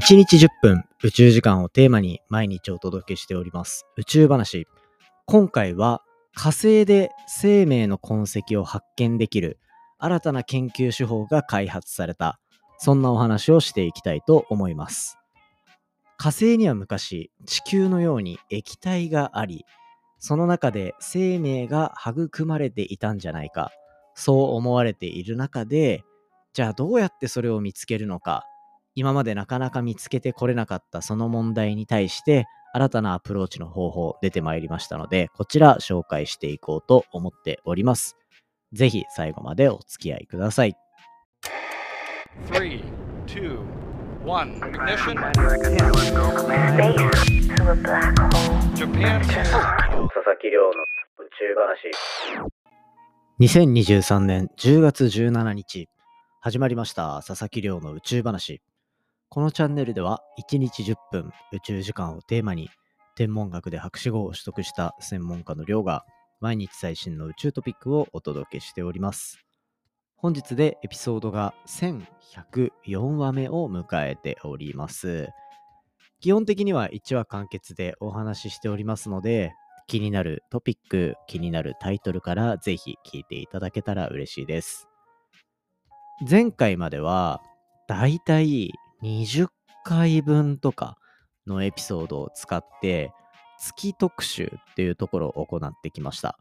1日10分宇宙時間をテーマに毎日お届けしております宇宙話。今回は火星で生命の痕跡を発見できる新たな研究手法が開発されたそんなお話をしていきたいと思います。火星には昔地球のように液体がありその中で生命が育まれていたんじゃないかそう思われている中でじゃあどうやってそれを見つけるのか今までなかなか見つけてこれなかったその問題に対して新たなアプローチの方法出てまいりましたので、こちら紹介していこうと思っております。ぜひ最後までお付き合いください。3, 2, 1, ignition. Space to a black hole. Japan. 佐々木亮の宇宙話。2023年10月17日、始まりました佐々木亮の宇宙話。このチャンネルでは1日10分宇宙時間をテーマに天文学で博士号を取得した専門家の寮が毎日最新の宇宙トピックをお届けしております。本日でエピソードが1104話目を迎えております。基本的には1話完結でお話ししておりますので、気になるトピック、気になるタイトルからぜひ聞いていただけたら嬉しいです。前回までは、だいたい20回分とかのエピソードを使って月特集っていうところを行ってきました。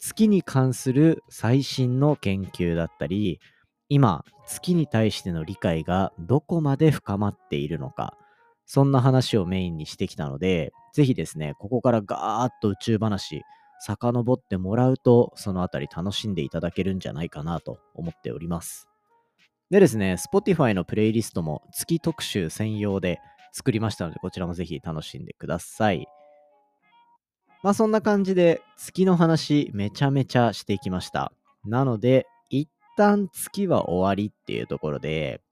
月に関する最新の研究だったり、今、月に対しての理解がどこまで深まっているのか、そんな話をメインにしてきたので、ぜひですね、ここからガーッと宇宙話、遡ってもらうと、そのあたり楽しんでいただけるんじゃないかなと思っております。でですね、Spotify のプレイリストも月特集専用で作りましたので、こちらもぜひ楽しんでください。まあそんな感じで月の話めちゃめちゃしていきました。なので、一旦月は終わりっていうところで、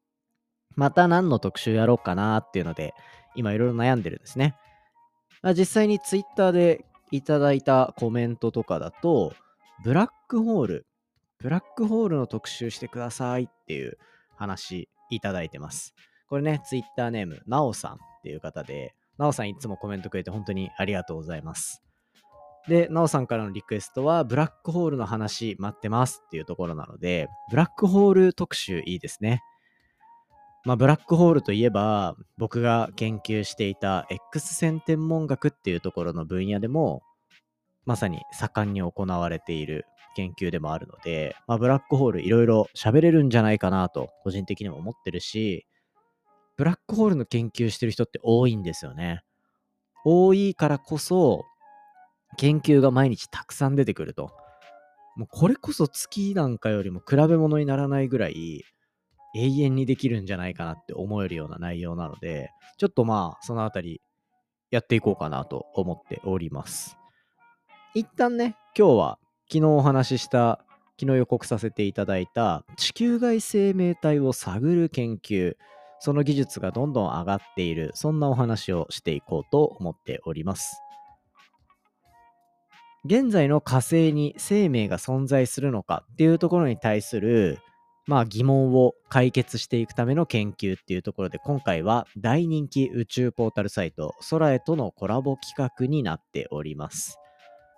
また何の特集やろうかなっていうので、今いろいろ悩んでるんですね。まあ、実際に Twitter でいただいたコメントとかだと、ブラックホールブラックホールの特集してくださいっていう話いただいてます。これね、ツイッターネーム、なおさんっていう方で、なおさんいつもコメントくれて本当にありがとうございます。で、なおさんからのリクエストは、ブラックホールの話待ってますっていうところなので、ブラックホール特集いいですね。まあ、ブラックホールといえば、僕が研究していた X 線天文学っていうところの分野でも、まさに盛んに行われている研究でもあるので、まあ、ブラックホールいろいろ喋れるんじゃないかなと個人的にも思ってるし、ブラックホールの研究してる人って多いんですよね。多いからこそ、研究が毎日たくさん出てくると。もうこれこそ月なんかよりも比べ物にならないぐらい永遠にできるんじゃないかなって思えるような内容なので、ちょっとまあそのあたりやっていこうかなと思っております。一旦ね、今日は昨日お話しした、昨日予告させていただいた地球外生命体を探る研究、その技術がどんどん上がっている、そんなお話をしていこうと思っております。現在の火星に生命が存在するのかっていうところに対する、まあ、疑問を解決していくための研究っていうところで今回は大人気宇宙ポータルサイト空へとのコラボ企画になっております。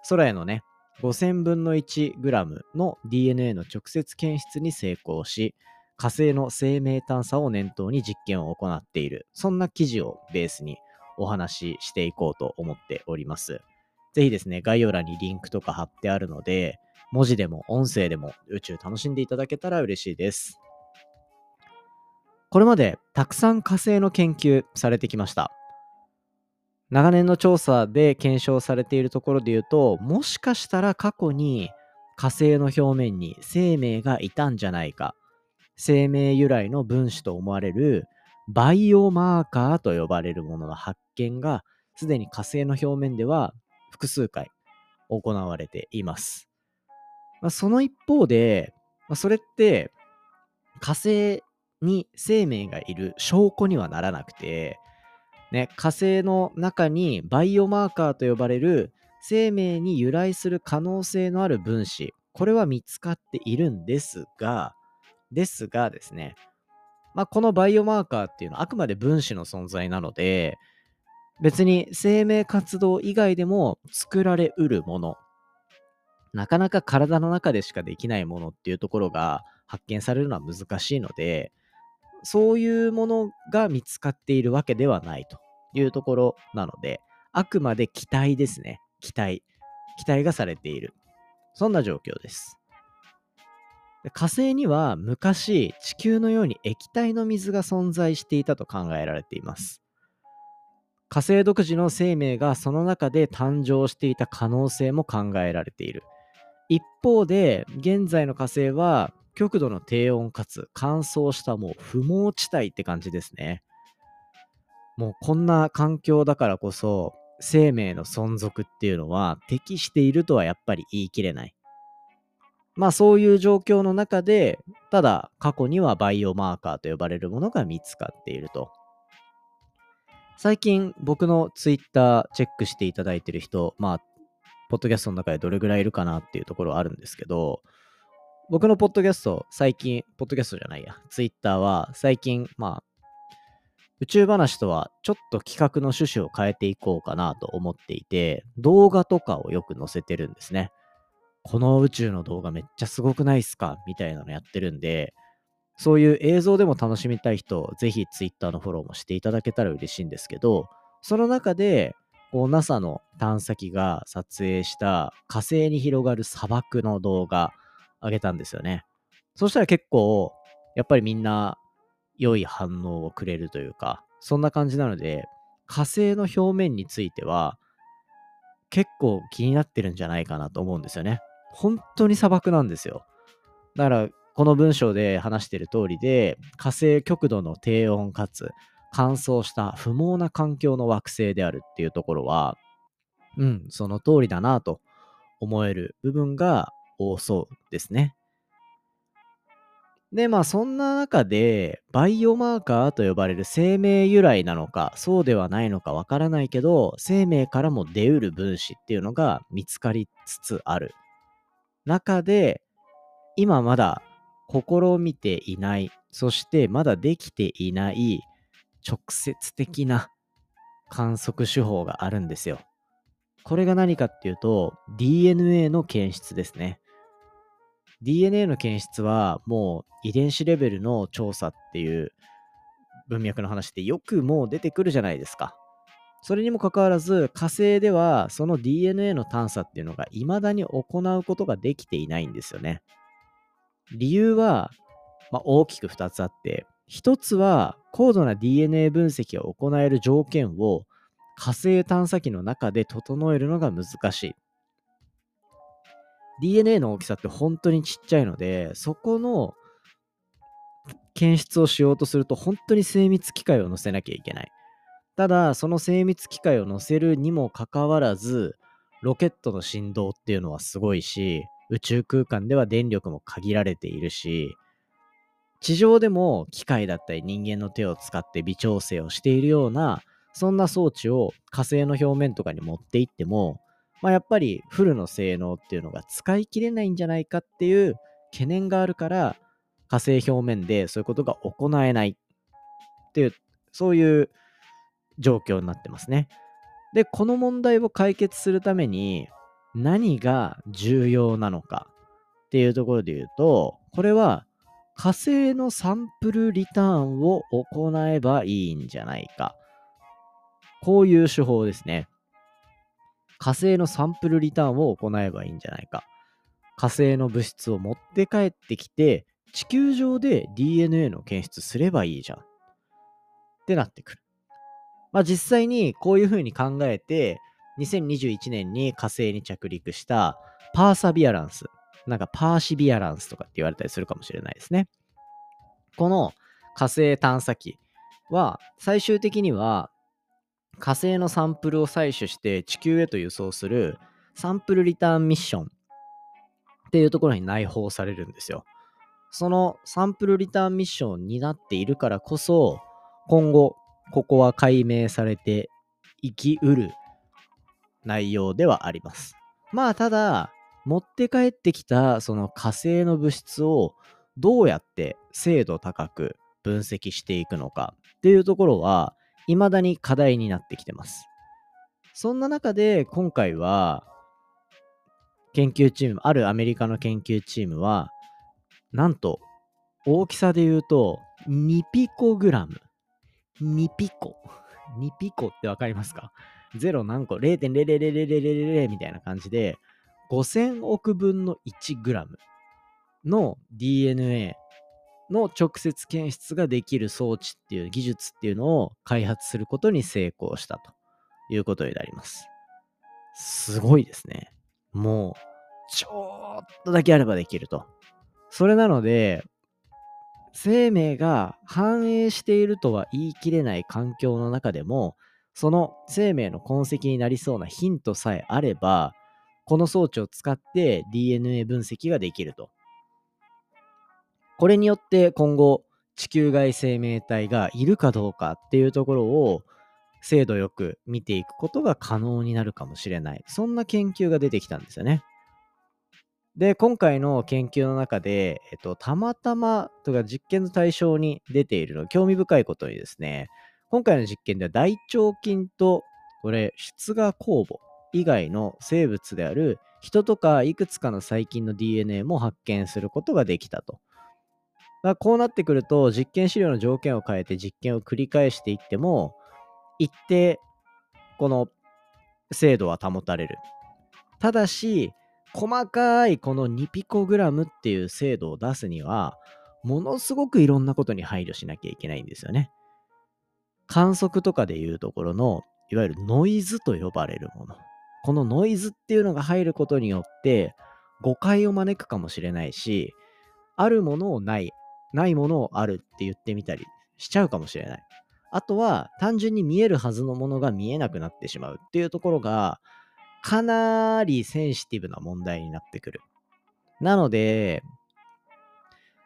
空へのね、5000分の 1g の DNA の直接検出に成功し、火星の生命探査を念頭に実験を行っている、そんな記事をベースにお話ししていこうと思っております。ぜひですね、概要欄にリンクとか貼ってあるので、文字でも音声でも宇宙楽しんでいただけたら嬉しいです。これまでたくさん火星の研究されてきました。長年の調査で検証されているところで言うと、もしかしたら過去に火星の表面に生命がいたんじゃないか、生命由来の分子と思われるバイオマーカーと呼ばれるものの発見が、すでに火星の表面では複数回行われています。まあ、その一方で、まあ、それって火星に生命がいる証拠にはならなくて、ね、火星の中にバイオマーカーと呼ばれる生命に由来する可能性のある分子、これは見つかっているんですが、ですがですね、まあ、このバイオマーカーっていうのはあくまで分子の存在なので、別に生命活動以外でも作られうるもの、なかなか体の中でしかできないものっていうところが発見されるのは難しいので、そういうものが見つかっているわけではないというところなので、あくまで期待ですね。期待。期待がされている。そんな状況です。火星には昔地球のように液体の水が存在していたと考えられています。火星独自の生命がその中で誕生していた可能性も考えられている。一方で現在の火星は極度の低温かつ乾燥したもう不毛地帯って感じですね。もうこんな環境だからこそ生命の存続っていうのは適しているとはやっぱり言い切れない。まあそういう状況の中で、ただ過去にはバイオマーカーと呼ばれるものが見つかっていると。最近僕のツイッターチェックしていただいてる人、まあ、ポッドキャストの中でどれぐらいいるかなっていうところあるんですけど、僕のポッドキャスト、最近、ポッドキャストじゃないや、ツイッターは最近、まあ、宇宙話とはちょっと企画の趣旨を変えていこうかなと思っていて、動画とかをよく載せてるんですね。この宇宙の動画めっちゃすごくないっすか？みたいなのやってるんで、そういう映像でも楽しみたい人、ぜひ Twitter のフォローもしていただけたら嬉しいんですけど、その中で、こう NASA の探査機が撮影した火星に広がる砂漠の動画上げたんですよね。そしたら結構、やっぱりみんな良い反応をくれるというか、そんな感じなので、火星の表面については結構気になってるんじゃないかなと思うんですよね。本当に砂漠なんですよ。だから、この文章で話してる通りで、火星極度の低温かつ乾燥した不毛な環境の惑星であるっていうところは、うん、その通りだなと思える部分が多そうですね。で、まあそんな中で、バイオマーカーと呼ばれる生命由来なのか、そうではないのかわからないけど、生命からも出うる分子っていうのが見つかりつつある。中で、今まだ試みていない、そしてまだできていない直接的な観測手法があるんですよ。これが何かっていうと、DNA の検出ですね。DNA の検出はもう遺伝子レベルの調査っていう文脈の話ってよくもう出てくるじゃないですか。それにもかかわらず火星ではその DNA の探査っていうのが未だに行うことができていないんですよね。理由は、まあ、大きく2つあって、1つは高度な DNA 分析を行える条件を火星探査機の中で整えるのが難しい。DNA の大きさって本当にちっちゃいので、そこの検出をしようとすると本当に精密機械を載せなきゃいけない。ただ、その精密機械を載せるにもかかわらず、ロケットの振動っていうのはすごいし、宇宙空間では電力も限られているし、地上でも機械だったり人間の手を使って微調整をしているような、そんな装置を火星の表面とかに持っていっても、まあ、やっぱりフルの性能っていうのが使い切れないんじゃないかっていう懸念があるから火星表面でそういうことが行えないっていうそういう状況になってますね。で、この問題を解決するために何が重要なのかっていうところで言うと、これは火星のサンプルリターンを行えばいいんじゃないか。こういう手法ですね。火星のサンプルリターンを行えばいいんじゃないか。火星の物質を持って帰ってきて、地球上で DNA の検出すればいいじゃん。ってなってくる。まあ実際にこういうふうに考えて、2021年に火星に着陸したパーサビアランス。なんかパーシビアランスとかって言われたりするかもしれないですね。この火星探査機は最終的には火星のサンプルを採取して地球へと輸送するサンプルリターンミッションっていうところに内包されるんですよ。そのサンプルリターンミッションになっているからこそ今後ここは解明されていきうる内容ではあります。まあただ持って帰ってきたその火星の物質をどうやって精度高く分析していくのかっていうところは、未だに課題になってきてます。そんな中で今回は、研究チーム、あるアメリカの研究チームは、なんと、大きさで言うと、2ピコグラム。2ピコ。2ピコってわかりますか ?0 何個 ?0.0000000 みたいな感じで、5000億分の1グラムの DNA の直接検出ができる装置っていう技術っていうのを開発することに成功したということになります。すごいですね。もう、ちょっとだけあればできると。それなので、生命が繁栄しているとは言い切れない環境の中でも、その生命の痕跡になりそうなヒントさえあれば、この装置を使って DNA 分析ができると。これによって今後、地球外生命体がいるかどうかっていうところを精度よく見ていくことが可能になるかもしれない。そんな研究が出てきたんですよね。で、今回の研究の中で、えっと、たまたまとか実験の対象に出ているの、興味深いことにですね、今回の実験では大腸菌と、これ、出芽酵母以外の生物である人とかいくつかの細菌の DNA も発見することができたと。まあ、こうなってくると、実験資料の条件を変えて実験を繰り返していっても、一定、この精度は保たれる。ただし、細かいこの2ピコグラムっていう精度を出すには、ものすごくいろんなことに配慮しなきゃいけないんですよね。観測とかでいうところの、いわゆるノイズと呼ばれるもの。このノイズっていうのが入ることによって、誤解を招くかもしれないし、あるものをない、ないものをあるって言ってみたりしちゃうかもしれない。あとは単純に見えるはずのものが見えなくなってしまうっていうところがかなりセンシティブな問題になってくる。なので、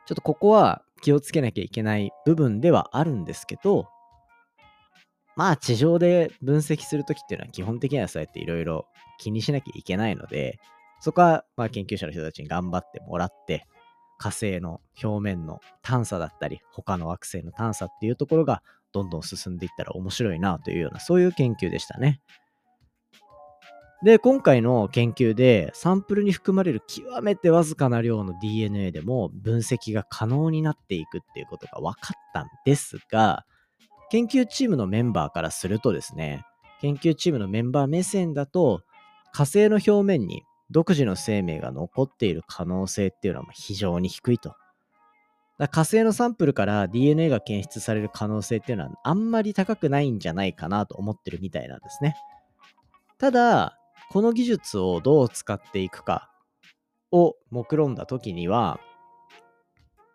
ちょっとここは気をつけなきゃいけない部分ではあるんですけど、まあ地上で分析するときっていうのは基本的にはそうやっていろいろ気にしなきゃいけないので、そこはまあ研究者の人たちに頑張ってもらって、火星の表面の探査だったり、他の惑星の探査っていうところがどんどん進んでいったら面白いなというような、そういう研究でしたね。で、今回の研究でサンプルに含まれる極めてわずかな量の DNA でも分析が可能になっていくっていうことが分かったんですが、研究チームのメンバーからするとですね、研究チームのメンバー目線だと、火星の表面に独自の生命が残っている可能性っていうのは非常に低いと。だ火星のサンプルから DNA が検出される可能性っていうのはあんまり高くないんじゃないかなと思ってるみたいなんですね。ただ、この技術をどう使っていくかを目論んだ時には、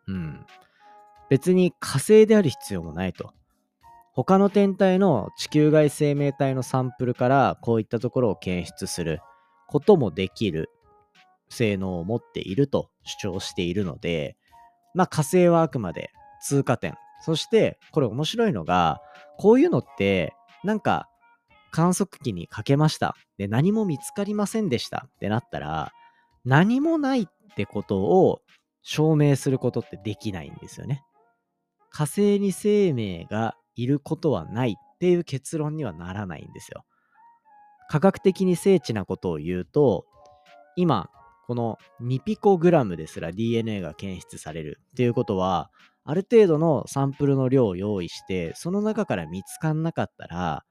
うん、別に火星である必要もないと。他の天体の地球外生命体のサンプルからこういったところを検出することもできる性能を持っていると主張しているので、まあ火星はあくまで通過点。そしてこれ面白いのが、こういうのってなんか観測機にかけました。で、何も見つかりませんでしたってなったら、何もないってことを証明することってできないんですよね。火星に生命がいることはないっていう結論にはならないんですよ。科学的に精緻なことを言うと、今、この2ピコグラムですら DNA が検出されるっていうことは、ある程度のサンプルの量を用意して、その中から見つかんなかったら、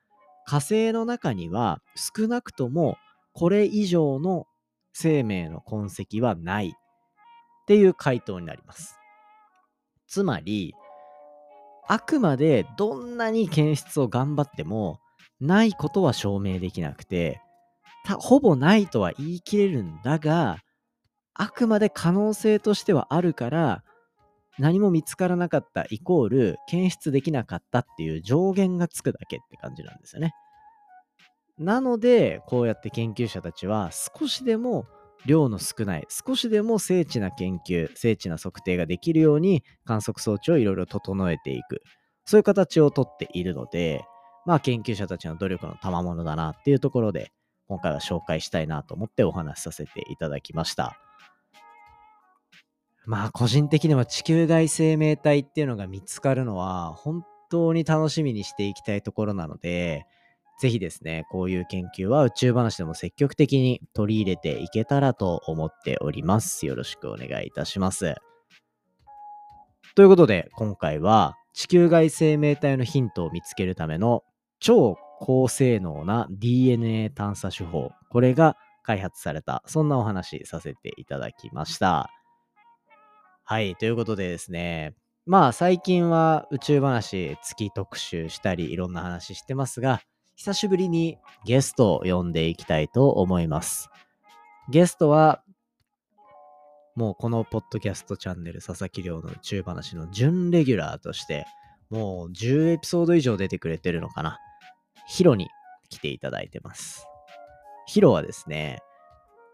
火星の中には少なくともこれ以上の生命の痕跡はないっていう回答になります。つまり、あくまでどんなに検出を頑張っても、ないことは証明できなくて、ほぼないとは言い切れるんだが、あくまで可能性としてはあるから、何も見つからなかったイコール検出できなかったっていう上限がつくだけって感じなんですよね。なので、こうやって研究者たちは少しでも量の少ない、少しでも精緻な研究、精緻な測定ができるように観測装置をいろいろ整えていく。そういう形をとっているので、まあ研究者たちの努力の賜物だなっていうところで、今回は紹介したいなと思ってお話しさせていただきました。まあ個人的には地球外生命体っていうのが見つかるのは本当に楽しみにしていきたいところなので、ぜひですね、こういう研究は宇宙話でも積極的に取り入れていけたらと思っております。よろしくお願いいたします。ということで、今回は地球外生命体のヒントを見つけるための超高性能な DNA 探査手法、これが開発された、そんなお話させていただきました。はい、ということでですね、まあ最近は宇宙話月特集したりいろんな話してますが、久しぶりにゲストを呼んでいきたいと思います。ゲストは、もうこのポッドキャストチャンネル佐々木亮の宇宙話の準レギュラーとして、もう10エピソード以上出てくれてるのかな。ヒロに来ていただいてます。ヒロはですね、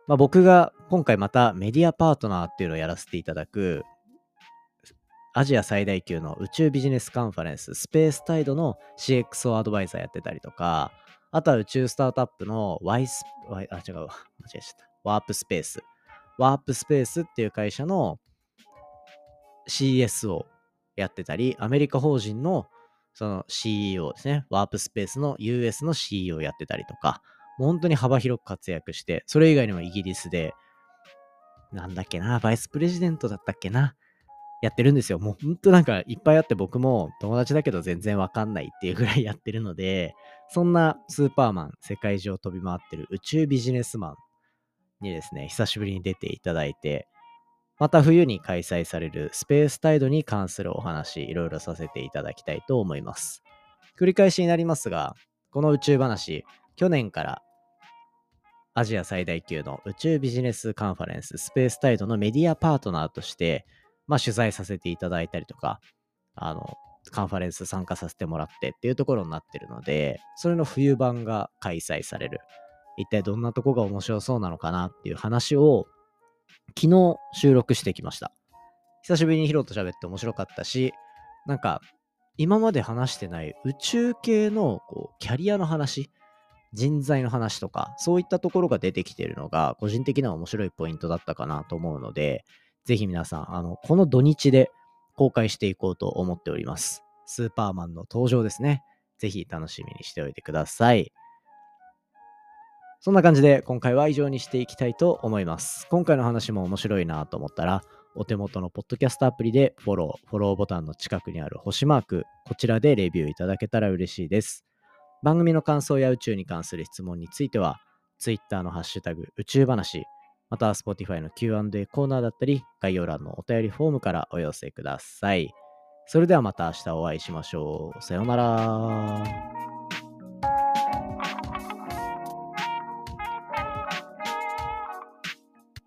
まあ、僕が今回またメディアパートナーっていうのをやらせていただく、アジア最大級の宇宙ビジネスカンファレンス、スペースタイドの CXO アドバイザーやってたりとか、あとは宇宙スタートアップの Y ス、あ、違う、間違えちゃった。ワープスペース。ワープスペースっていう会社の CSO やってたり、アメリカ法人のその CEO ですね。ワープスペースの US の CEO やってたりとか、もう本当に幅広く活躍して、それ以外にもイギリスで、なんだっけな、バイスプレジデントだったっけな、やってるんですよ。もう本当なんかいっぱいあって僕も友達だけど全然わかんないっていうぐらい やってるので、そんなスーパーマン、世界中を飛び回ってる宇宙ビジネスマンにですね、久しぶりに出ていただいて、また冬に開催されるスペースタイドに関するお話、いろいろさせていただきたいと思います。繰り返しになりますが、この宇宙話、去年からアジア最大級の宇宙ビジネスカンファレンススペースタイドのメディアパートナーとして、まあ、取材させていただいたりとか、あの、カンファレンス参加させてもらってっていうところになってるので、それの冬版が開催される。一体どんなとこが面白そうなのかなっていう話を昨日収録してきました。久しぶりにヒロと喋って面白かったし、なんか今まで話してない宇宙系のこうキャリアの話、人材の話とか、そういったところが出てきているのが、個人的な面白いポイントだったかなと思うので、ぜひ皆さん、あの、この土日で公開していこうと思っております。スーパーマンの登場ですね。ぜひ楽しみにしておいてください。そんな感じで今回は以上にしていきたいと思います。今回の話も面白いなと思ったら、お手元のポッドキャストアプリでフォロー、フォローボタンの近くにある星マーク、こちらでレビューいただけたら嬉しいです。番組の感想や宇宙に関する質問については、Twitter のハッシュタグ宇宙話、または Spotify の Q&A コーナーだったり、概要欄のお便りフォームからお寄せください。それではまた明日お会いしましょう。さようなら。